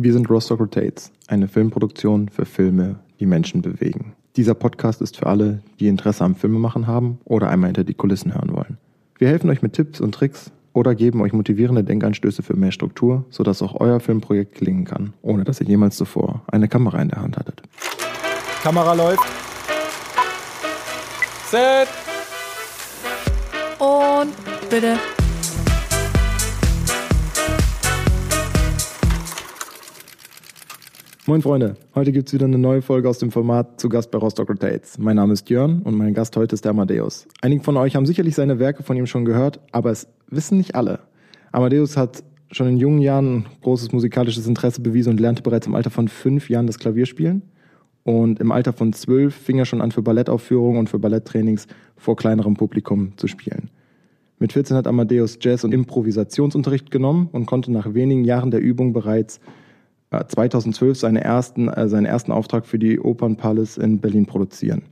Wir sind Rostock Rotates, eine Filmproduktion für Filme, die Menschen bewegen. Dieser Podcast ist für alle, die Interesse am Filmemachen haben oder einmal hinter die Kulissen hören wollen. Wir helfen euch mit Tipps und Tricks oder geben euch motivierende Denkanstöße für mehr Struktur, sodass auch euer Filmprojekt gelingen kann, ohne dass ihr jemals zuvor eine Kamera in der Hand hattet. Kamera läuft. Set. Und bitte. Moin Freunde, heute gibt es wieder eine neue Folge aus dem Format zu Gast bei Rostock Rotates. Mein Name ist Jörn und mein Gast heute ist der Amadeus. Einige von euch haben sicherlich seine Werke von ihm schon gehört, aber es wissen nicht alle. Amadeus hat schon in jungen Jahren großes musikalisches Interesse bewiesen und lernte bereits im Alter von fünf Jahren das Klavierspielen. Und im Alter von zwölf fing er schon an, für Ballettaufführungen und für Balletttrainings vor kleinerem Publikum zu spielen. Mit 14 hat Amadeus Jazz- und Improvisationsunterricht genommen und konnte nach wenigen Jahren der Übung bereits 2012 äh, seinen ersten, äh, seinen ersten Auftrag für die Opernpalace in Berlin produzieren.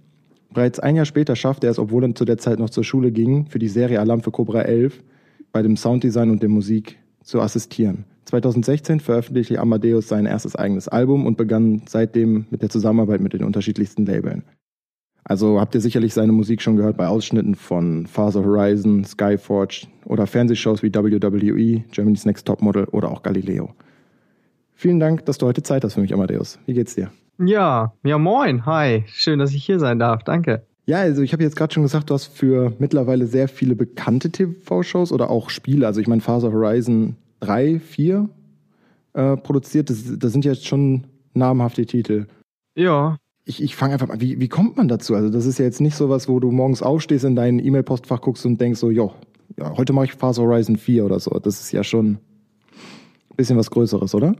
Bereits ein Jahr später schaffte er es, obwohl er zu der Zeit noch zur Schule ging, für die Serie Alarm für Cobra 11 bei dem Sounddesign und der Musik zu assistieren. 2016 veröffentlichte Amadeus sein erstes eigenes Album und begann seitdem mit der Zusammenarbeit mit den unterschiedlichsten Labeln. Also habt ihr sicherlich seine Musik schon gehört bei Ausschnitten von Father Horizon, Skyforge oder Fernsehshows wie WWE, Germany's Next Topmodel oder auch Galileo. Vielen Dank, dass du heute Zeit hast für mich, Amadeus. Wie geht's dir? Ja, ja, moin. Hi. Schön, dass ich hier sein darf. Danke. Ja, also ich habe jetzt gerade schon gesagt, du hast für mittlerweile sehr viele bekannte TV-Shows oder auch Spiele, also ich meine Phase Horizon 3, 4 äh, produziert. Das, das sind jetzt schon namhafte Titel. Ja. Ich, ich fange einfach mal, wie, wie kommt man dazu? Also das ist ja jetzt nicht so was, wo du morgens aufstehst, in dein E-Mail-Postfach guckst und denkst so, jo, ja, heute mache ich Phase Horizon 4 oder so. Das ist ja schon ein bisschen was Größeres, oder?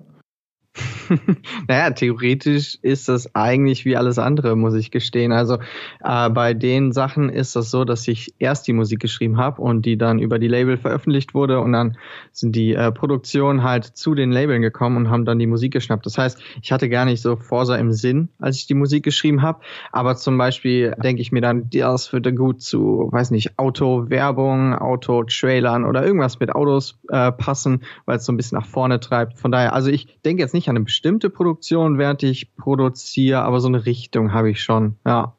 naja, theoretisch ist das eigentlich wie alles andere, muss ich gestehen. Also äh, bei den Sachen ist das so, dass ich erst die Musik geschrieben habe und die dann über die Label veröffentlicht wurde und dann sind die äh, Produktionen halt zu den Labeln gekommen und haben dann die Musik geschnappt. Das heißt, ich hatte gar nicht so Forsa im Sinn, als ich die Musik geschrieben habe, aber zum Beispiel denke ich mir dann, das würde gut zu, weiß nicht, Auto-Werbung, Auto-Trailern oder irgendwas mit Autos äh, passen, weil es so ein bisschen nach vorne treibt. Von daher, also ich denke jetzt nicht an eine bestimmte Produktion, während ich produziere, aber so eine Richtung habe ich schon, ja.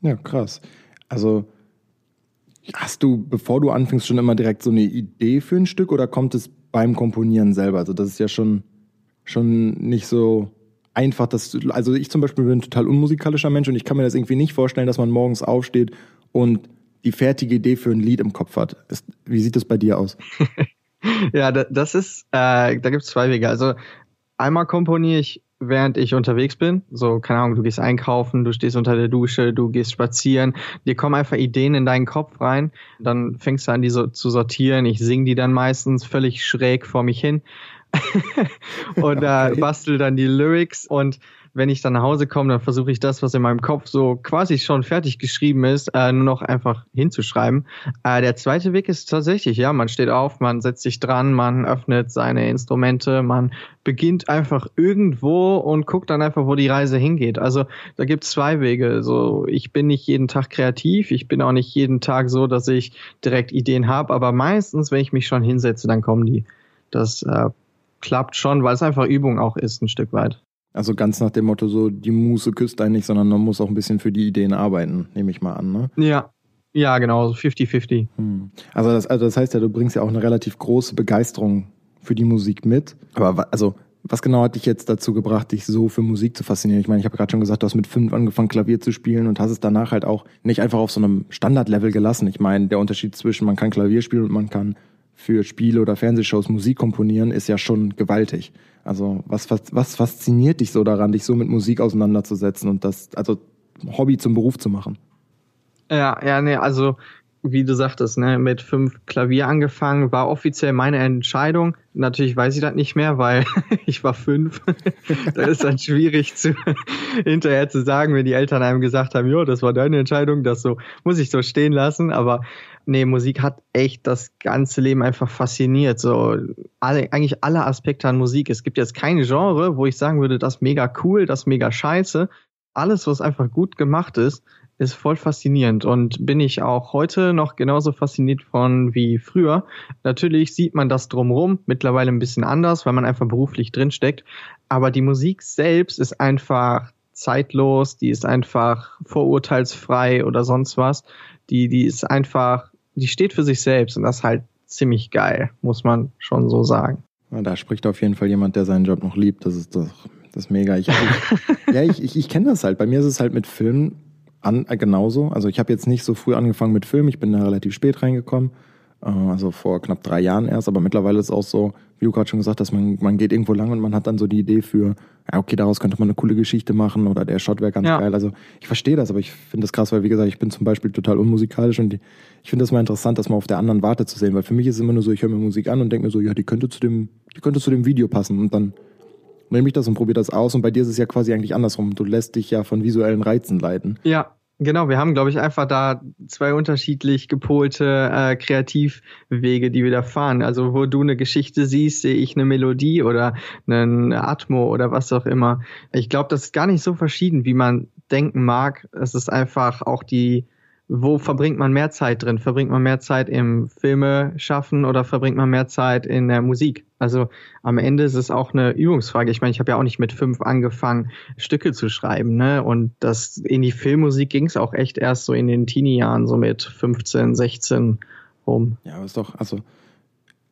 Ja, krass. Also hast du, bevor du anfängst, schon immer direkt so eine Idee für ein Stück oder kommt es beim Komponieren selber? Also das ist ja schon, schon nicht so einfach, dass also ich zum Beispiel bin ein total unmusikalischer Mensch und ich kann mir das irgendwie nicht vorstellen, dass man morgens aufsteht und die fertige Idee für ein Lied im Kopf hat. Ist, wie sieht das bei dir aus? ja, das ist, äh, da gibt es zwei Wege. Also einmal komponiere ich, während ich unterwegs bin. So, keine Ahnung, du gehst einkaufen, du stehst unter der Dusche, du gehst spazieren. Dir kommen einfach Ideen in deinen Kopf rein. Dann fängst du an, die so zu sortieren. Ich singe die dann meistens völlig schräg vor mich hin. und äh, okay. bastel dann die Lyrics und wenn ich dann nach Hause komme, dann versuche ich das, was in meinem Kopf so quasi schon fertig geschrieben ist, äh, nur noch einfach hinzuschreiben. Äh, der zweite Weg ist tatsächlich, ja, man steht auf, man setzt sich dran, man öffnet seine Instrumente, man beginnt einfach irgendwo und guckt dann einfach, wo die Reise hingeht. Also da gibt es zwei Wege. So, ich bin nicht jeden Tag kreativ, ich bin auch nicht jeden Tag so, dass ich direkt Ideen habe, aber meistens, wenn ich mich schon hinsetze, dann kommen die. Das äh, klappt schon, weil es einfach Übung auch ist, ein Stück weit. Also ganz nach dem Motto, so die Muße küsst einen nicht, sondern man muss auch ein bisschen für die Ideen arbeiten, nehme ich mal an, ne? Ja. Ja, genau, so 50-50. Hm. Also, das, also das heißt ja, du bringst ja auch eine relativ große Begeisterung für die Musik mit. Aber also, was genau hat dich jetzt dazu gebracht, dich so für Musik zu faszinieren? Ich meine, ich habe gerade schon gesagt, du hast mit fünf angefangen, Klavier zu spielen und hast es danach halt auch nicht einfach auf so einem Standardlevel gelassen. Ich meine, der Unterschied zwischen man kann Klavier spielen und man kann für Spiele oder Fernsehshows Musik komponieren, ist ja schon gewaltig. Also was, was, was fasziniert dich so daran, dich so mit Musik auseinanderzusetzen und das, also Hobby zum Beruf zu machen? Ja, ja, nee, also wie du sagtest, ne, mit fünf Klavier angefangen, war offiziell meine Entscheidung. Natürlich weiß ich das nicht mehr, weil ich war fünf. da ist dann schwierig zu, hinterher zu sagen, wenn die Eltern einem gesagt haben, jo, das war deine Entscheidung, das so, muss ich so stehen lassen. Aber nee, Musik hat echt das ganze Leben einfach fasziniert. So, alle, eigentlich alle Aspekte an Musik. Es gibt jetzt kein Genre, wo ich sagen würde, das mega cool, das mega scheiße. Alles, was einfach gut gemacht ist, ist voll faszinierend und bin ich auch heute noch genauso fasziniert von wie früher. Natürlich sieht man das drumherum mittlerweile ein bisschen anders, weil man einfach beruflich drinsteckt. Aber die Musik selbst ist einfach zeitlos, die ist einfach vorurteilsfrei oder sonst was. Die, die ist einfach, die steht für sich selbst und das ist halt ziemlich geil, muss man schon so sagen. Da spricht auf jeden Fall jemand, der seinen Job noch liebt. Das ist doch das ist mega. Ich, ich, ja, ich, ich, ich kenne das halt. Bei mir ist es halt mit Filmen an, äh, genauso. Also ich habe jetzt nicht so früh angefangen mit Film. Ich bin da relativ spät reingekommen. Äh, also vor knapp drei Jahren erst. Aber mittlerweile ist es auch so, wie du gerade schon gesagt hast, man, man geht irgendwo lang und man hat dann so die Idee für, ja, okay, daraus könnte man eine coole Geschichte machen oder der Shot wäre ganz ja. geil. Also ich verstehe das, aber ich finde das krass, weil wie gesagt, ich bin zum Beispiel total unmusikalisch und die, ich finde das mal interessant, das mal auf der anderen Warte zu sehen, weil für mich ist es immer nur so, ich höre mir Musik an und denke mir so, ja, die könnte zu dem, die könnte zu dem Video passen und dann nehme ich das und probiere das aus. Und bei dir ist es ja quasi eigentlich andersrum. Du lässt dich ja von visuellen Reizen leiten. Ja, Genau, wir haben, glaube ich, einfach da zwei unterschiedlich gepolte äh, Kreativwege, die wir da fahren. Also wo du eine Geschichte siehst, sehe ich eine Melodie oder einen Atmo oder was auch immer. Ich glaube, das ist gar nicht so verschieden, wie man denken mag. Es ist einfach auch die wo verbringt man mehr Zeit drin? Verbringt man mehr Zeit im Filme schaffen oder verbringt man mehr Zeit in der Musik? Also am Ende ist es auch eine Übungsfrage. Ich meine, ich habe ja auch nicht mit fünf angefangen, Stücke zu schreiben, ne? Und das in die Filmmusik ging es auch echt erst so in den Teenie-Jahren, so mit 15, 16 rum. Ja, aber ist doch, also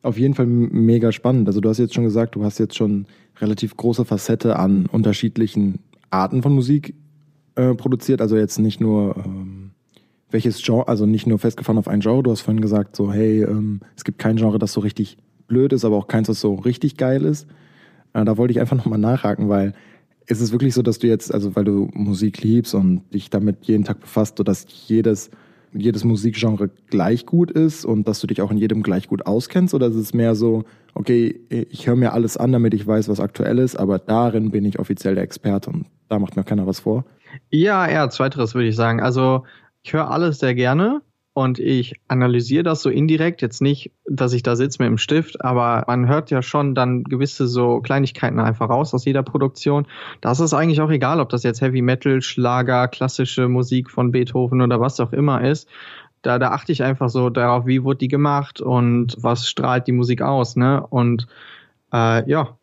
auf jeden Fall mega spannend. Also du hast jetzt schon gesagt, du hast jetzt schon relativ große Facette an unterschiedlichen Arten von Musik äh, produziert. Also jetzt nicht nur ähm welches Genre, also nicht nur festgefahren auf ein Genre, du hast vorhin gesagt, so, hey, ähm, es gibt kein Genre, das so richtig blöd ist, aber auch keins, das so richtig geil ist. Äh, da wollte ich einfach nochmal nachhaken, weil ist es wirklich so, dass du jetzt, also weil du Musik liebst und dich damit jeden Tag befasst, so dass jedes, jedes Musikgenre gleich gut ist und dass du dich auch in jedem gleich gut auskennst? Oder ist es mehr so, okay, ich höre mir alles an, damit ich weiß, was aktuell ist, aber darin bin ich offiziell der Experte und da macht mir keiner was vor? Ja, eher zweiteres würde ich sagen. Also ich höre alles sehr gerne und ich analysiere das so indirekt. Jetzt nicht, dass ich da sitze mit dem Stift, aber man hört ja schon dann gewisse so Kleinigkeiten einfach raus aus jeder Produktion. Das ist eigentlich auch egal, ob das jetzt Heavy Metal, Schlager, klassische Musik von Beethoven oder was auch immer ist. Da, da achte ich einfach so darauf, wie wurde die gemacht und was strahlt die Musik aus, ne? Und äh, ja,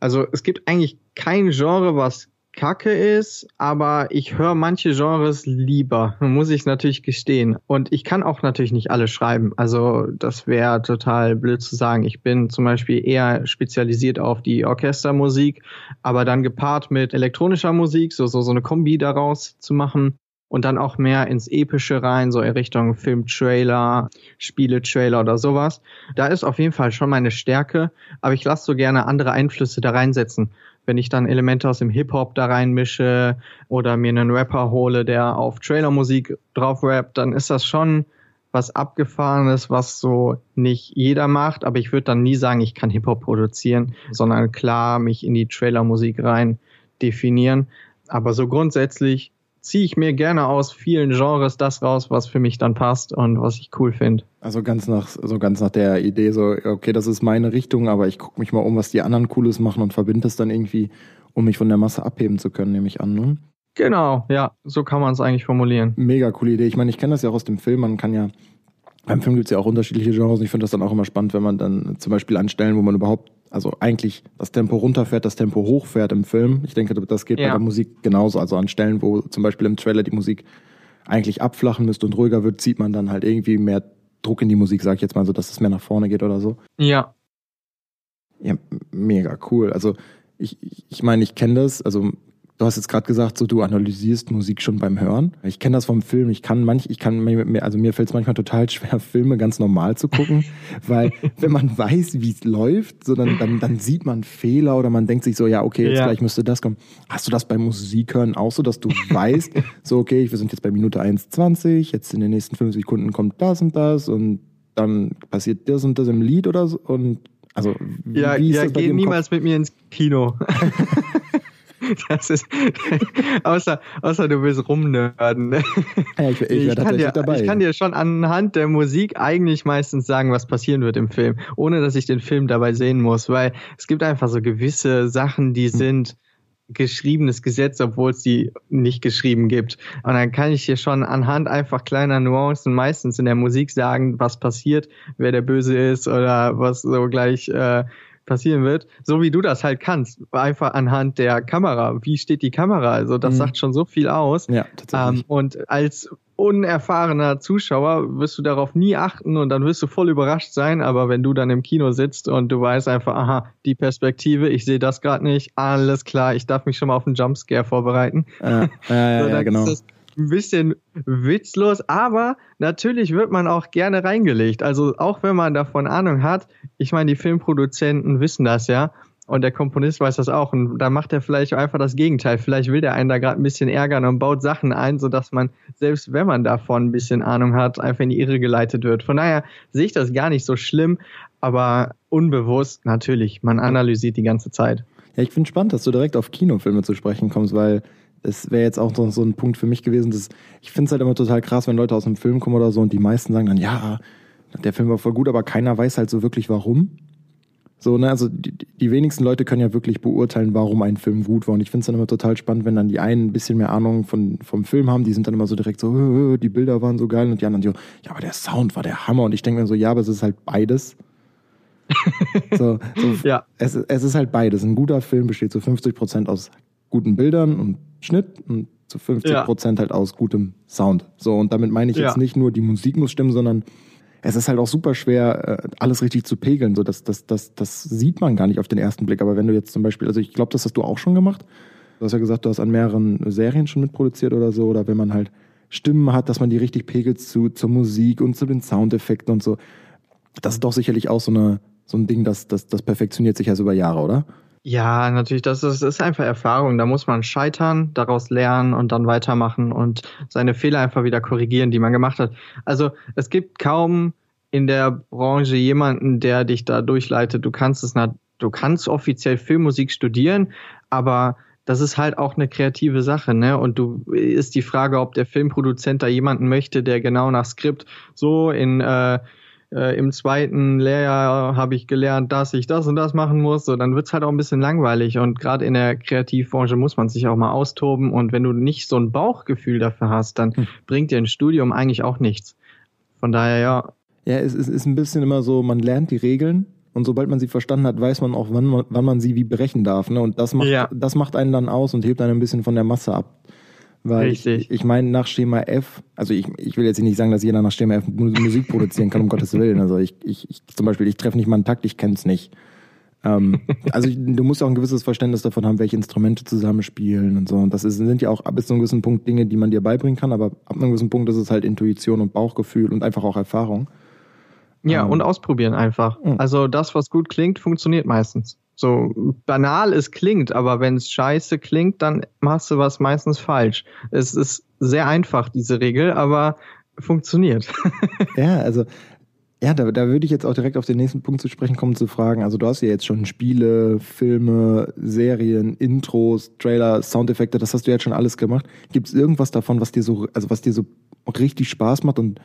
also es gibt eigentlich kein Genre, was kacke ist, aber ich höre manche Genres lieber, muss ich natürlich gestehen. Und ich kann auch natürlich nicht alle schreiben. Also das wäre total blöd zu sagen. Ich bin zum Beispiel eher spezialisiert auf die Orchestermusik, aber dann gepaart mit elektronischer Musik, so, so, so eine Kombi daraus zu machen und dann auch mehr ins Epische rein, so in Richtung Filmtrailer, Spieletrailer oder sowas. Da ist auf jeden Fall schon meine Stärke, aber ich lasse so gerne andere Einflüsse da reinsetzen wenn ich dann Elemente aus dem Hip-Hop da reinmische oder mir einen Rapper hole, der auf Trailermusik drauf rappt, dann ist das schon was Abgefahrenes, was so nicht jeder macht, aber ich würde dann nie sagen, ich kann Hip-Hop produzieren, sondern klar mich in die Trailermusik rein definieren. Aber so grundsätzlich ziehe ich mir gerne aus vielen Genres das raus, was für mich dann passt und was ich cool finde. Also ganz nach, so ganz nach der Idee, so, okay, das ist meine Richtung, aber ich gucke mich mal um, was die anderen Cooles machen und verbinde das dann irgendwie, um mich von der Masse abheben zu können, nehme ich an, ne? Genau, ja, so kann man es eigentlich formulieren. Mega coole Idee. Ich meine, ich kenne das ja auch aus dem Film, man kann ja beim Film gibt es ja auch unterschiedliche Genres und ich finde das dann auch immer spannend, wenn man dann zum Beispiel an Stellen, wo man überhaupt, also eigentlich das Tempo runterfährt, das Tempo hochfährt im Film. Ich denke, das geht ja. bei der Musik genauso. Also an Stellen, wo zum Beispiel im Trailer die Musik eigentlich abflachen müsste und ruhiger wird, zieht man dann halt irgendwie mehr Druck in die Musik, sag ich jetzt mal so, dass es mehr nach vorne geht oder so. Ja. Ja, mega cool. Also ich, ich meine, ich kenne das, also Du hast jetzt gerade gesagt, so du analysierst Musik schon beim Hören. Ich kenne das vom Film. Ich kann manch, ich kann mir, also mir fällt es manchmal total schwer, Filme ganz normal zu gucken, weil wenn man weiß, wie es läuft, so dann, dann, dann sieht man Fehler oder man denkt sich so, ja, okay, jetzt ja. gleich müsste das kommen. Hast du das beim Musikhören auch so, dass du weißt, so okay, wir sind jetzt bei Minute 1,20, jetzt in den nächsten fünf Sekunden kommt das und das und dann passiert das und das im Lied oder so und also wie, ja, wie ist ja, das geh niemals mit mir ins Kino. Das ist, außer, außer du willst rumnörden. Ja, ich, ich, ich, kann dir, dabei. ich kann dir schon anhand der Musik eigentlich meistens sagen, was passieren wird im Film, ohne dass ich den Film dabei sehen muss, weil es gibt einfach so gewisse Sachen, die hm. sind geschriebenes Gesetz, obwohl es die nicht geschrieben gibt. Und dann kann ich hier schon anhand einfach kleiner Nuancen meistens in der Musik sagen, was passiert, wer der Böse ist oder was so gleich äh, passieren wird, so wie du das halt kannst, einfach anhand der Kamera. Wie steht die Kamera? Also das mhm. sagt schon so viel aus. Ja, tatsächlich. Ähm, und als unerfahrener Zuschauer wirst du darauf nie achten und dann wirst du voll überrascht sein, aber wenn du dann im Kino sitzt und du weißt einfach, aha, die Perspektive, ich sehe das gerade nicht, alles klar, ich darf mich schon mal auf einen Jumpscare vorbereiten. Ja, ja, ja, so, ja genau ein bisschen witzlos, aber natürlich wird man auch gerne reingelegt. Also auch wenn man davon Ahnung hat, ich meine, die Filmproduzenten wissen das ja und der Komponist weiß das auch und da macht er vielleicht einfach das Gegenteil. Vielleicht will der einen da gerade ein bisschen ärgern und baut Sachen ein, sodass man, selbst wenn man davon ein bisschen Ahnung hat, einfach in die Irre geleitet wird. Von daher sehe ich das gar nicht so schlimm, aber unbewusst natürlich, man analysiert die ganze Zeit. Ja, ich finde spannend, dass du direkt auf Kinofilme zu sprechen kommst, weil das wäre jetzt auch so, so, ein Punkt für mich gewesen. Dass, ich finde es halt immer total krass, wenn Leute aus einem Film kommen oder so und die meisten sagen dann, ja, der Film war voll gut, aber keiner weiß halt so wirklich warum. So, ne, also die, die wenigsten Leute können ja wirklich beurteilen, warum ein Film gut war. Und ich finde es dann immer total spannend, wenn dann die einen ein bisschen mehr Ahnung von, vom Film haben, die sind dann immer so direkt so, die Bilder waren so geil und die anderen so, ja, aber der Sound war der Hammer. Und ich denke mir so, ja, aber es ist halt beides. so, so ja. es, es ist halt beides. Ein guter Film besteht zu 50 Prozent aus guten Bildern und Schnitt und zu 50 Prozent ja. halt aus gutem Sound. So, und damit meine ich ja. jetzt nicht nur, die Musik muss stimmen, sondern es ist halt auch super schwer, äh, alles richtig zu pegeln. So, das, das, das, das sieht man gar nicht auf den ersten Blick. Aber wenn du jetzt zum Beispiel, also ich glaube, das hast du auch schon gemacht. Du hast ja gesagt, du hast an mehreren Serien schon mitproduziert oder so. Oder wenn man halt Stimmen hat, dass man die richtig pegelt zu, zur Musik und zu den Soundeffekten und so. Das ist doch sicherlich auch so, eine, so ein Ding, das, das, das perfektioniert sich also über Jahre, oder? Ja, natürlich, das ist, ist einfach Erfahrung. Da muss man scheitern, daraus lernen und dann weitermachen und seine Fehler einfach wieder korrigieren, die man gemacht hat. Also es gibt kaum in der Branche jemanden, der dich da durchleitet. Du kannst es, du kannst offiziell Filmmusik studieren, aber das ist halt auch eine kreative Sache, ne? Und du ist die Frage, ob der Filmproduzent da jemanden möchte, der genau nach Skript so in äh, äh, im zweiten Lehrjahr habe ich gelernt, dass ich das und das machen muss, so, dann wird's halt auch ein bisschen langweilig. Und gerade in der Kreativbranche muss man sich auch mal austoben. Und wenn du nicht so ein Bauchgefühl dafür hast, dann hm. bringt dir ein Studium eigentlich auch nichts. Von daher, ja. Ja, es ist, ist ein bisschen immer so, man lernt die Regeln und sobald man sie verstanden hat, weiß man auch, wann man, wann man sie wie brechen darf. Ne? Und das macht, ja. das macht einen dann aus und hebt einen ein bisschen von der Masse ab. Weil Richtig. ich, ich meine, nach Schema F, also ich, ich will jetzt nicht sagen, dass jeder nach Schema F Musik produzieren kann, um Gottes Willen. Also ich, ich, ich zum Beispiel, ich treffe nicht mal einen Takt, ich kenne es nicht. ähm, also du musst auch ein gewisses Verständnis davon haben, welche Instrumente zusammenspielen und so. Und das ist, sind ja auch bis zu einem gewissen Punkt Dinge, die man dir beibringen kann, aber ab einem gewissen Punkt ist es halt Intuition und Bauchgefühl und einfach auch Erfahrung. Ja, ähm, und ausprobieren einfach. Mh. Also das, was gut klingt, funktioniert meistens. So banal es klingt, aber wenn es scheiße klingt, dann machst du was meistens falsch. Es ist sehr einfach, diese Regel, aber funktioniert. ja, also ja, da, da würde ich jetzt auch direkt auf den nächsten Punkt zu sprechen kommen, zu fragen. Also du hast ja jetzt schon Spiele, Filme, Serien, Intros, Trailer, Soundeffekte, das hast du jetzt schon alles gemacht. Gibt es irgendwas davon, was dir so, also was dir so richtig Spaß macht und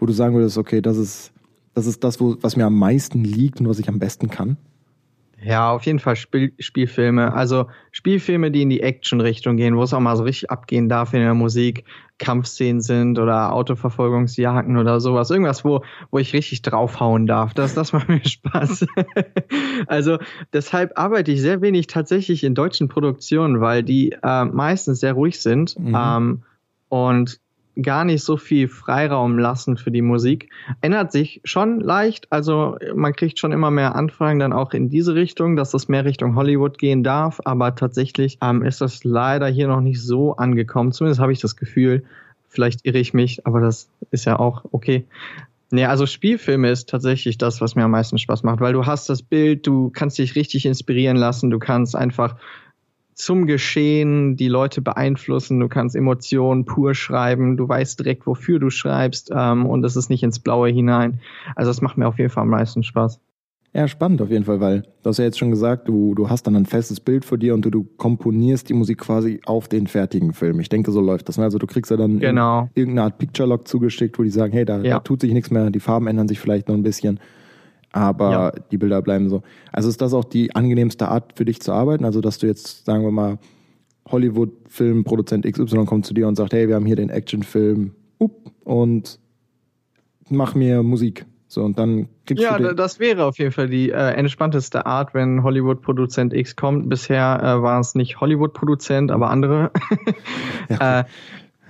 wo du sagen würdest, okay, das ist, das ist das, wo, was mir am meisten liegt und was ich am besten kann? Ja, auf jeden Fall Spiel Spielfilme. Also Spielfilme, die in die Action-Richtung gehen, wo es auch mal so richtig abgehen darf in der Musik, Kampfszenen sind oder Autoverfolgungsjagden oder sowas. Irgendwas, wo, wo ich richtig draufhauen darf. Das, das macht mir Spaß. also deshalb arbeite ich sehr wenig tatsächlich in deutschen Produktionen, weil die äh, meistens sehr ruhig sind. Mhm. Ähm, und gar nicht so viel Freiraum lassen für die Musik. Ändert sich schon leicht, also man kriegt schon immer mehr Anfragen dann auch in diese Richtung, dass das mehr Richtung Hollywood gehen darf, aber tatsächlich ähm, ist das leider hier noch nicht so angekommen. Zumindest habe ich das Gefühl. Vielleicht irre ich mich, aber das ist ja auch okay. Nee, also Spielfilme ist tatsächlich das, was mir am meisten Spaß macht, weil du hast das Bild, du kannst dich richtig inspirieren lassen, du kannst einfach zum Geschehen die Leute beeinflussen. Du kannst Emotionen pur schreiben. Du weißt direkt, wofür du schreibst ähm, und es ist nicht ins Blaue hinein. Also das macht mir auf jeden Fall am meisten Spaß. Ja, spannend auf jeden Fall, weil du hast ja jetzt schon gesagt, du, du hast dann ein festes Bild vor dir und du, du komponierst die Musik quasi auf den fertigen Film. Ich denke, so läuft das. Ne? Also du kriegst ja dann genau. irgendeine Art Picture-Log zugeschickt, wo die sagen, hey, da, ja. da tut sich nichts mehr, die Farben ändern sich vielleicht noch ein bisschen aber ja. die Bilder bleiben so. Also ist das auch die angenehmste Art für dich zu arbeiten? Also, dass du jetzt, sagen wir mal, Hollywood-Filmproduzent XY kommt zu dir und sagt, hey, wir haben hier den Actionfilm up, und mach mir Musik. So, und dann kriegst ja, du Ja, das wäre auf jeden Fall die äh, entspannteste Art, wenn Hollywood-Produzent X kommt. Bisher äh, war es nicht Hollywood-Produzent, aber andere. ja, äh,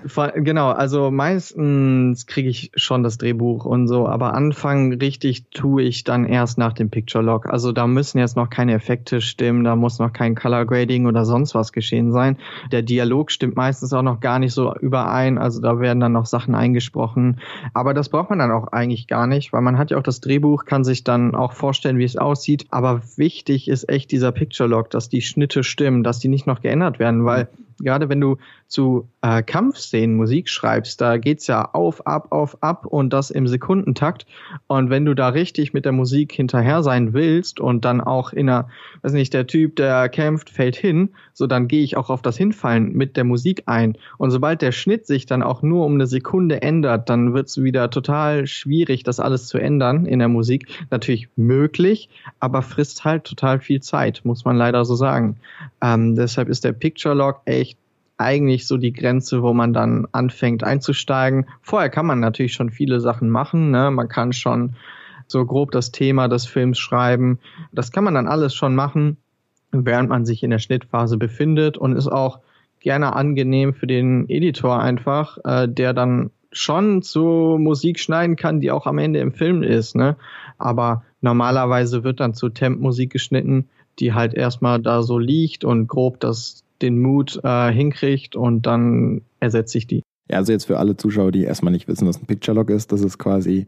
Genau, also meistens kriege ich schon das Drehbuch und so, aber anfangen richtig tue ich dann erst nach dem Picture Log. Also da müssen jetzt noch keine Effekte stimmen, da muss noch kein Color Grading oder sonst was geschehen sein. Der Dialog stimmt meistens auch noch gar nicht so überein, also da werden dann noch Sachen eingesprochen. Aber das braucht man dann auch eigentlich gar nicht, weil man hat ja auch das Drehbuch, kann sich dann auch vorstellen, wie es aussieht. Aber wichtig ist echt dieser Picture Log, dass die Schnitte stimmen, dass die nicht noch geändert werden, weil gerade wenn du zu äh, Kampfszenen Musik schreibst, da geht's ja auf, ab, auf, ab und das im Sekundentakt. Und wenn du da richtig mit der Musik hinterher sein willst und dann auch in einer, weiß nicht, der Typ, der kämpft, fällt hin, so dann gehe ich auch auf das Hinfallen mit der Musik ein. Und sobald der Schnitt sich dann auch nur um eine Sekunde ändert, dann wird's wieder total schwierig, das alles zu ändern in der Musik. Natürlich möglich, aber frisst halt total viel Zeit, muss man leider so sagen. Ähm, deshalb ist der Picture Log echt eigentlich so die Grenze, wo man dann anfängt einzusteigen. Vorher kann man natürlich schon viele Sachen machen. Ne? Man kann schon so grob das Thema des Films schreiben. Das kann man dann alles schon machen, während man sich in der Schnittphase befindet und ist auch gerne angenehm für den Editor einfach, äh, der dann schon zu Musik schneiden kann, die auch am Ende im Film ist. Ne? Aber normalerweise wird dann zu Temp-Musik geschnitten, die halt erstmal da so liegt und grob das den Mood äh, hinkriegt und dann ersetze ich die. Ja, also jetzt für alle Zuschauer, die erstmal nicht wissen, was ein Picture Log ist, das ist quasi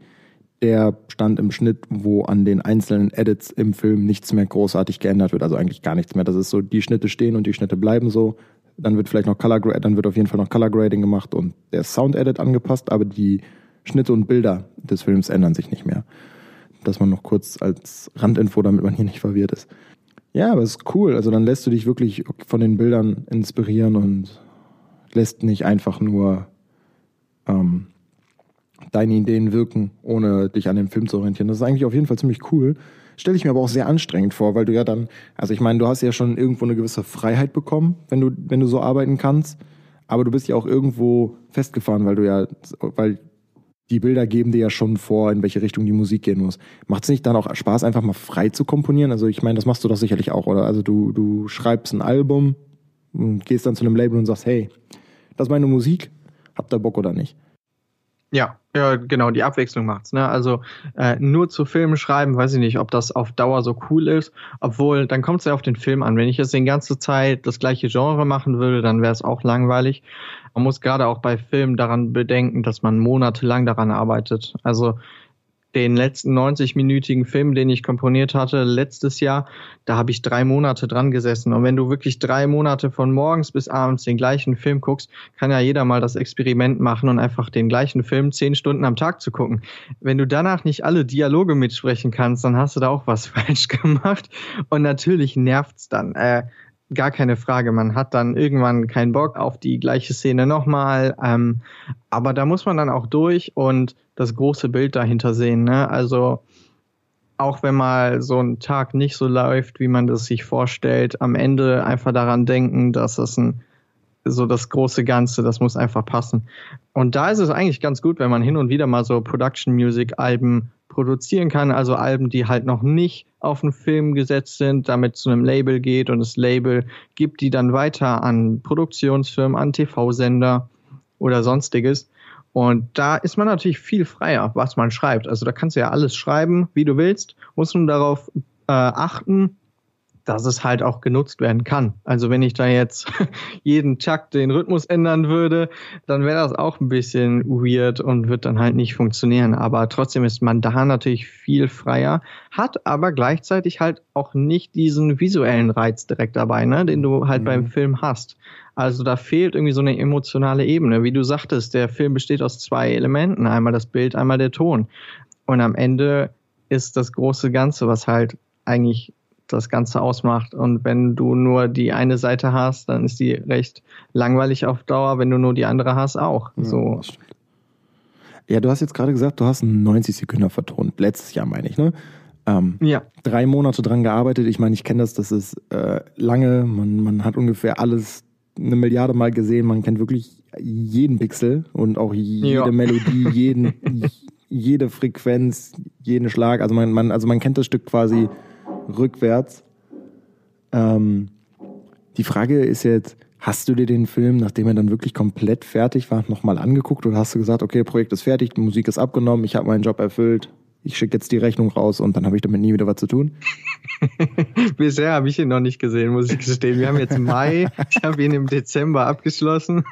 der Stand im Schnitt, wo an den einzelnen Edits im Film nichts mehr großartig geändert wird, also eigentlich gar nichts mehr. Das ist so, die Schnitte stehen und die Schnitte bleiben so. Dann wird vielleicht noch Color dann wird auf jeden Fall noch Color Grading gemacht und der Sound Edit angepasst, aber die Schnitte und Bilder des Films ändern sich nicht mehr. Das man noch kurz als Randinfo, damit man hier nicht verwirrt ist. Ja, aber es ist cool. Also dann lässt du dich wirklich von den Bildern inspirieren und lässt nicht einfach nur ähm, deine Ideen wirken, ohne dich an dem Film zu orientieren. Das ist eigentlich auf jeden Fall ziemlich cool. Stelle ich mir aber auch sehr anstrengend vor, weil du ja dann, also ich meine, du hast ja schon irgendwo eine gewisse Freiheit bekommen, wenn du, wenn du so arbeiten kannst. Aber du bist ja auch irgendwo festgefahren, weil du ja, weil die Bilder geben dir ja schon vor, in welche Richtung die Musik gehen muss. Macht es nicht dann auch Spaß, einfach mal frei zu komponieren? Also ich meine, das machst du doch sicherlich auch, oder? Also du, du schreibst ein Album und gehst dann zu einem Label und sagst, hey, das ist meine Musik, habt ihr Bock oder nicht? Ja, ja, genau, die Abwechslung macht's. Ne? Also äh, nur zu Filmen schreiben, weiß ich nicht, ob das auf Dauer so cool ist. Obwohl, dann kommt es ja auf den Film an. Wenn ich jetzt die ganze Zeit das gleiche Genre machen würde, dann wäre es auch langweilig. Man muss gerade auch bei Filmen daran bedenken, dass man monatelang daran arbeitet. Also den letzten 90-minütigen Film, den ich komponiert hatte letztes Jahr, da habe ich drei Monate dran gesessen. Und wenn du wirklich drei Monate von morgens bis abends den gleichen Film guckst, kann ja jeder mal das Experiment machen und einfach den gleichen Film zehn Stunden am Tag zu gucken. Wenn du danach nicht alle Dialoge mitsprechen kannst, dann hast du da auch was falsch gemacht. Und natürlich nervt's dann. Äh, gar keine Frage. Man hat dann irgendwann keinen Bock auf die gleiche Szene nochmal. Ähm, aber da muss man dann auch durch und das große Bild dahinter sehen. Ne? Also auch wenn mal so ein Tag nicht so läuft, wie man das sich vorstellt, am Ende einfach daran denken, dass das ein so das große Ganze, das muss einfach passen. Und da ist es eigentlich ganz gut, wenn man hin und wieder mal so Production Music Alben produzieren kann, also Alben, die halt noch nicht auf einen Film gesetzt sind, damit zu einem Label geht und das Label gibt die dann weiter an Produktionsfirmen, an TV-Sender oder sonstiges. Und da ist man natürlich viel freier, was man schreibt. Also da kannst du ja alles schreiben, wie du willst, musst nur darauf äh, achten, dass es halt auch genutzt werden kann. Also wenn ich da jetzt jeden Chuck den Rhythmus ändern würde, dann wäre das auch ein bisschen weird und wird dann halt nicht funktionieren. Aber trotzdem ist man da natürlich viel freier, hat aber gleichzeitig halt auch nicht diesen visuellen Reiz direkt dabei, ne, den du halt mhm. beim Film hast. Also da fehlt irgendwie so eine emotionale Ebene. Wie du sagtest, der Film besteht aus zwei Elementen, einmal das Bild, einmal der Ton. Und am Ende ist das große Ganze, was halt eigentlich das Ganze ausmacht. Und wenn du nur die eine Seite hast, dann ist die recht langweilig auf Dauer. Wenn du nur die andere hast, auch. Ja, so. Ja, du hast jetzt gerade gesagt, du hast einen 90 Sekunden vertont. Letztes Jahr meine ich, ne? Ähm, ja. Drei Monate dran gearbeitet. Ich meine, ich kenne das, das ist äh, lange. Man, man hat ungefähr alles eine Milliarde Mal gesehen. Man kennt wirklich jeden Pixel und auch jede ja. Melodie, jeden, jede Frequenz, jeden Schlag. Also man, man, also man kennt das Stück quasi rückwärts. Ähm, die Frage ist jetzt, hast du dir den Film, nachdem er dann wirklich komplett fertig war, nochmal angeguckt oder hast du gesagt, okay, Projekt ist fertig, Musik ist abgenommen, ich habe meinen Job erfüllt, ich schicke jetzt die Rechnung raus und dann habe ich damit nie wieder was zu tun? Bisher habe ich ihn noch nicht gesehen, muss ich gestehen. Wir haben jetzt Mai, ich habe ihn im Dezember abgeschlossen.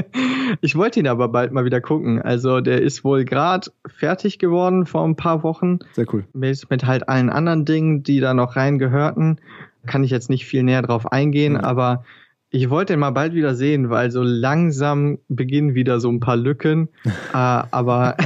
ich wollte ihn aber bald mal wieder gucken. Also der ist wohl gerade fertig geworden vor ein paar Wochen. Sehr cool. Mit, mit halt allen anderen Dingen, die da noch rein gehörten. Kann ich jetzt nicht viel näher drauf eingehen, mhm. aber ich wollte ihn mal bald wieder sehen, weil so langsam beginnen wieder so ein paar Lücken. äh, aber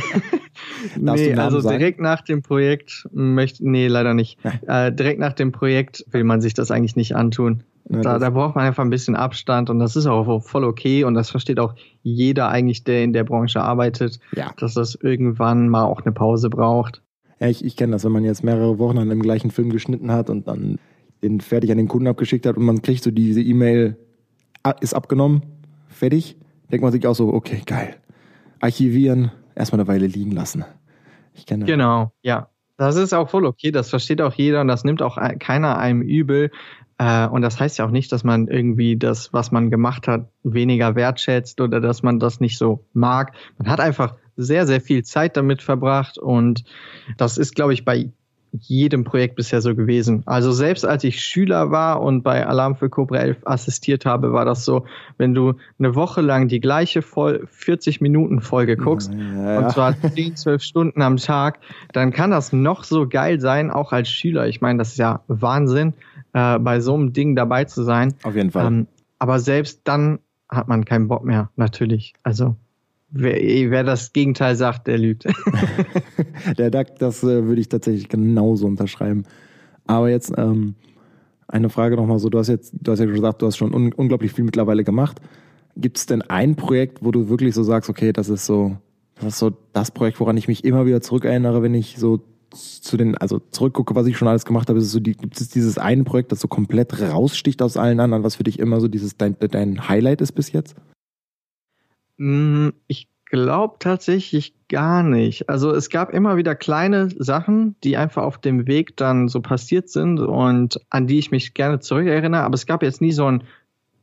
nee, also direkt nach dem Projekt möchte, nee, leider nicht. Äh, direkt nach dem Projekt will man sich das eigentlich nicht antun. Ja, da, da braucht man einfach ein bisschen Abstand und das ist auch voll okay und das versteht auch jeder eigentlich, der in der Branche arbeitet, ja. dass das irgendwann mal auch eine Pause braucht. Ja, ich, ich kenne das, wenn man jetzt mehrere Wochen an dem gleichen Film geschnitten hat und dann den fertig an den Kunden abgeschickt hat und man kriegt so diese E-Mail, ah, ist abgenommen, fertig, denkt man sich auch so, okay, geil. Archivieren, erstmal eine Weile liegen lassen. Ich kenne. Genau, ja. Das ist auch voll okay, das versteht auch jeder und das nimmt auch keiner einem übel. Äh, und das heißt ja auch nicht, dass man irgendwie das, was man gemacht hat, weniger wertschätzt oder dass man das nicht so mag. Man hat einfach sehr, sehr viel Zeit damit verbracht und das ist, glaube ich, bei jedem Projekt bisher so gewesen. Also selbst als ich Schüler war und bei Alarm für Cobra 11 assistiert habe, war das so, wenn du eine Woche lang die gleiche Voll 40 Minuten Folge guckst, ja, ja. und zwar 10, 12 Stunden am Tag, dann kann das noch so geil sein, auch als Schüler. Ich meine, das ist ja Wahnsinn, äh, bei so einem Ding dabei zu sein. Auf jeden Fall. Ähm, aber selbst dann hat man keinen Bock mehr, natürlich. Also Wer, wer, das Gegenteil sagt, der lügt. der Duck, das äh, würde ich tatsächlich genauso unterschreiben. Aber jetzt ähm, eine Frage nochmal so, du hast jetzt, du hast ja gesagt, du hast schon un unglaublich viel mittlerweile gemacht. Gibt es denn ein Projekt, wo du wirklich so sagst, okay, das ist so, das ist so das Projekt, woran ich mich immer wieder zurückerinnere, wenn ich so zu den, also zurückgucke, was ich schon alles gemacht habe, so die, gibt es dieses eine Projekt, das so komplett raussticht aus allen anderen, was für dich immer so dieses dein, dein Highlight ist bis jetzt? Mm, ich glaube tatsächlich gar nicht. Also es gab immer wieder kleine Sachen, die einfach auf dem Weg dann so passiert sind und an die ich mich gerne zurückerinnere, aber es gab jetzt nie so einen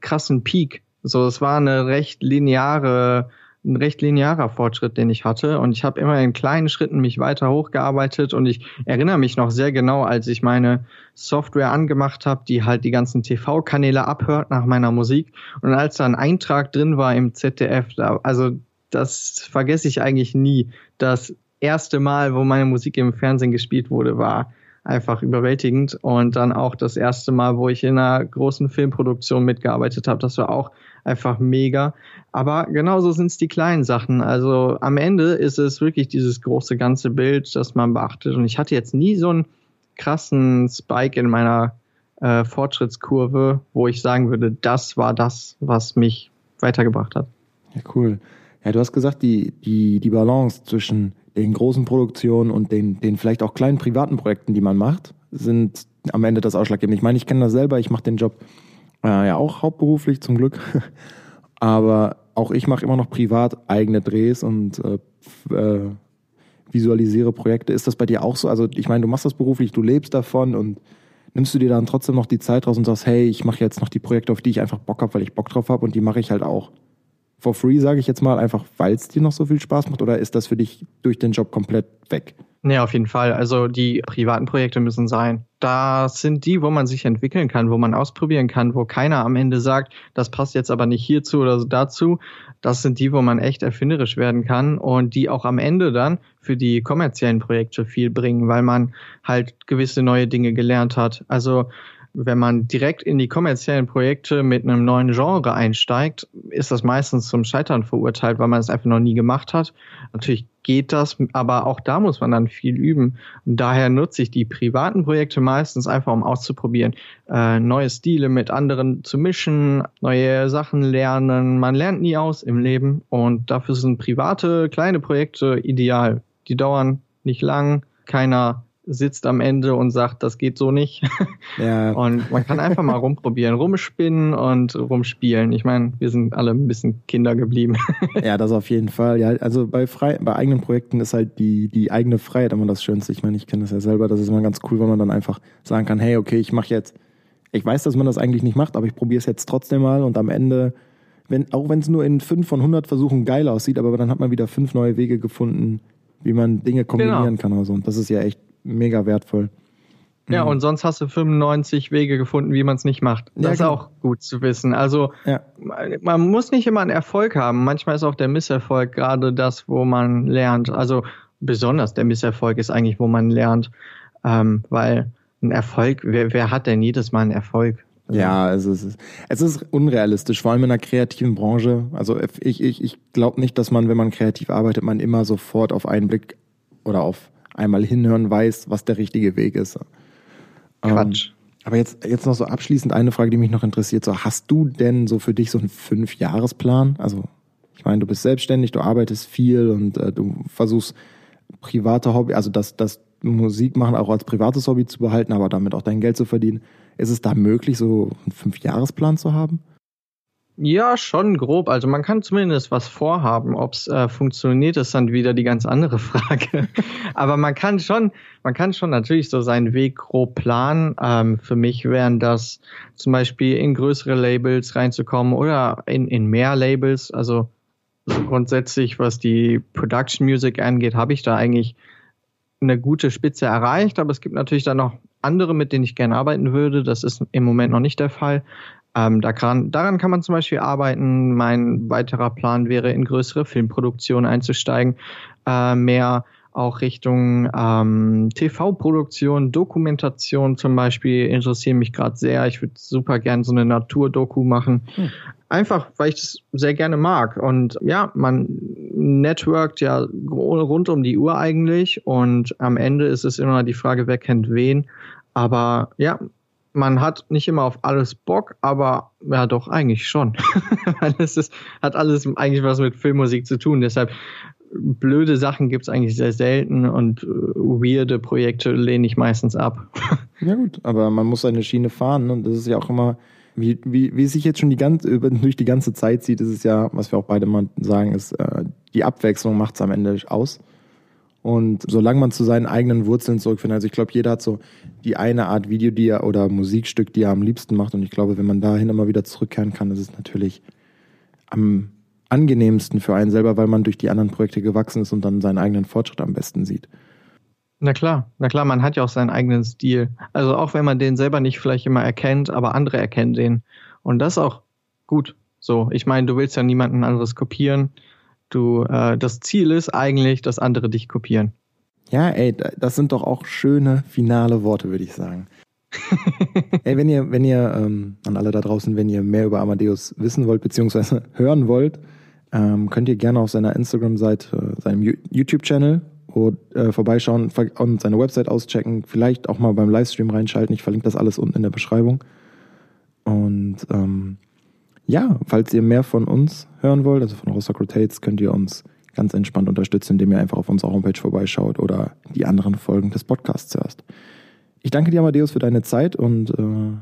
krassen Peak. So, es war eine recht lineare ein recht linearer Fortschritt, den ich hatte. Und ich habe immer in kleinen Schritten mich weiter hochgearbeitet. Und ich erinnere mich noch sehr genau, als ich meine Software angemacht habe, die halt die ganzen TV-Kanäle abhört nach meiner Musik. Und als da ein Eintrag drin war im ZDF, da, also das vergesse ich eigentlich nie. Das erste Mal, wo meine Musik im Fernsehen gespielt wurde, war einfach überwältigend. Und dann auch das erste Mal, wo ich in einer großen Filmproduktion mitgearbeitet habe, das war auch einfach mega. Aber genauso sind es die kleinen Sachen. Also am Ende ist es wirklich dieses große ganze Bild, das man beachtet. Und ich hatte jetzt nie so einen krassen Spike in meiner äh, Fortschrittskurve, wo ich sagen würde, das war das, was mich weitergebracht hat. Ja, cool. Ja, du hast gesagt, die, die, die Balance zwischen den großen Produktionen und den, den vielleicht auch kleinen privaten Projekten, die man macht, sind am Ende das Ausschlaggebende. Ich meine, ich kenne das selber, ich mache den Job äh, ja auch hauptberuflich zum Glück, aber auch ich mache immer noch privat eigene Drehs und äh, äh, visualisiere Projekte. Ist das bei dir auch so? Also ich meine, du machst das beruflich, du lebst davon und nimmst du dir dann trotzdem noch die Zeit raus und sagst, hey, ich mache jetzt noch die Projekte, auf die ich einfach Bock habe, weil ich Bock drauf habe und die mache ich halt auch for free, sage ich jetzt mal, einfach weil es dir noch so viel Spaß macht oder ist das für dich durch den Job komplett weg? Nee, auf jeden Fall. Also die privaten Projekte müssen sein. Das sind die, wo man sich entwickeln kann, wo man ausprobieren kann, wo keiner am Ende sagt, das passt jetzt aber nicht hierzu oder dazu. Das sind die, wo man echt erfinderisch werden kann und die auch am Ende dann für die kommerziellen Projekte viel bringen, weil man halt gewisse neue Dinge gelernt hat. Also wenn man direkt in die kommerziellen Projekte mit einem neuen Genre einsteigt, ist das meistens zum Scheitern verurteilt, weil man es einfach noch nie gemacht hat. Natürlich geht das, aber auch da muss man dann viel üben. Und daher nutze ich die privaten Projekte meistens einfach, um auszuprobieren, äh, neue Stile mit anderen zu mischen, neue Sachen lernen. Man lernt nie aus im Leben und dafür sind private kleine Projekte ideal. Die dauern nicht lang, keiner sitzt am Ende und sagt, das geht so nicht. Ja. Und man kann einfach mal rumprobieren, rumspinnen und rumspielen. Ich meine, wir sind alle ein bisschen Kinder geblieben. Ja, das auf jeden Fall. Ja, also bei frei, bei eigenen Projekten ist halt die, die eigene Freiheit immer das Schönste. Ich meine, ich kenne das ja selber. Das ist immer ganz cool, wenn man dann einfach sagen kann, hey, okay, ich mache jetzt, ich weiß, dass man das eigentlich nicht macht, aber ich probiere es jetzt trotzdem mal und am Ende, wenn, auch wenn es nur in fünf von 100 Versuchen geil aussieht, aber dann hat man wieder fünf neue Wege gefunden, wie man Dinge kombinieren genau. kann oder so. Und das ist ja echt mega wertvoll. Ja, mhm. und sonst hast du 95 Wege gefunden, wie man es nicht macht. Das ja, ist genau. auch gut zu wissen. Also ja. man muss nicht immer einen Erfolg haben. Manchmal ist auch der Misserfolg gerade das, wo man lernt. Also besonders der Misserfolg ist eigentlich, wo man lernt. Ähm, weil ein Erfolg, wer, wer hat denn jedes Mal einen Erfolg? Ja, also es ist, es ist unrealistisch, vor allem in einer kreativen Branche. Also ich, ich, ich glaube nicht, dass man, wenn man kreativ arbeitet, man immer sofort auf einen Blick oder auf einmal hinhören weiß, was der richtige Weg ist. Quatsch. Ähm, aber jetzt, jetzt noch so abschließend eine Frage, die mich noch interessiert. So, hast du denn so für dich so einen Fünfjahresplan? Also, ich meine, du bist selbstständig, du arbeitest viel und äh, du versuchst private Hobby, also das, das Musik machen auch als privates Hobby zu behalten, aber damit auch dein Geld zu verdienen. Ist es da möglich, so einen Fünfjahresplan zu haben? Ja, schon grob. Also man kann zumindest was vorhaben. Ob es äh, funktioniert, ist dann wieder die ganz andere Frage. Aber man kann schon, man kann schon natürlich so seinen Weg grob planen. Ähm, für mich wären das zum Beispiel in größere Labels reinzukommen oder in, in mehr Labels. Also grundsätzlich, was die Production Music angeht, habe ich da eigentlich eine gute Spitze erreicht. Aber es gibt natürlich dann noch andere, mit denen ich gerne arbeiten würde. Das ist im Moment noch nicht der Fall. Ähm, da kann, daran kann man zum Beispiel arbeiten. Mein weiterer Plan wäre, in größere Filmproduktionen einzusteigen, äh, mehr auch Richtung ähm, TV-Produktion, Dokumentation zum Beispiel interessieren mich gerade sehr. Ich würde super gern so eine Naturdoku machen. Hm. Einfach, weil ich das sehr gerne mag. Und ja, man networkt ja rund um die Uhr eigentlich. Und am Ende ist es immer die Frage, wer kennt wen. Aber ja, man hat nicht immer auf alles Bock, aber ja doch eigentlich schon. es ist, hat alles eigentlich was mit Filmmusik zu tun. Deshalb blöde Sachen gibt es eigentlich sehr selten und äh, weirde Projekte lehne ich meistens ab. ja gut, aber man muss seine Schiene fahren und das ist ja auch immer, wie, wie, wie es sich jetzt schon die ganze, durch die ganze Zeit sieht, ist es ja, was wir auch beide mal sagen, ist, äh, die Abwechslung macht es am Ende aus. Und solange man zu seinen eigenen Wurzeln zurückfindet, also ich glaube, jeder hat so die eine Art Video, die er oder Musikstück, die er am liebsten macht. Und ich glaube, wenn man dahin immer wieder zurückkehren kann, ist es natürlich am angenehmsten für einen selber, weil man durch die anderen Projekte gewachsen ist und dann seinen eigenen Fortschritt am besten sieht. Na klar, na klar, man hat ja auch seinen eigenen Stil. Also auch wenn man den selber nicht vielleicht immer erkennt, aber andere erkennen den. Und das ist auch gut. So, ich meine, du willst ja niemanden anderes kopieren du äh, das Ziel ist eigentlich, dass andere dich kopieren. Ja, ey, das sind doch auch schöne finale Worte, würde ich sagen. ey, wenn ihr, wenn ihr, ähm, an alle da draußen, wenn ihr mehr über Amadeus wissen wollt, beziehungsweise hören wollt, ähm, könnt ihr gerne auf seiner Instagram-Seite, seinem YouTube-Channel äh, vorbeischauen und seine Website auschecken. Vielleicht auch mal beim Livestream reinschalten. Ich verlinke das alles unten in der Beschreibung. Und ähm, ja, falls ihr mehr von uns hören wollt, also von Rostock Rotates, könnt ihr uns ganz entspannt unterstützen, indem ihr einfach auf unserer Homepage vorbeischaut oder die anderen Folgen des Podcasts hörst. Ich danke dir, Amadeus, für deine Zeit und äh,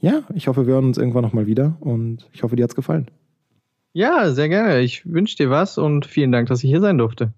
ja, ich hoffe, wir hören uns irgendwann nochmal wieder und ich hoffe, dir hat's gefallen. Ja, sehr gerne. Ich wünsche dir was und vielen Dank, dass ich hier sein durfte.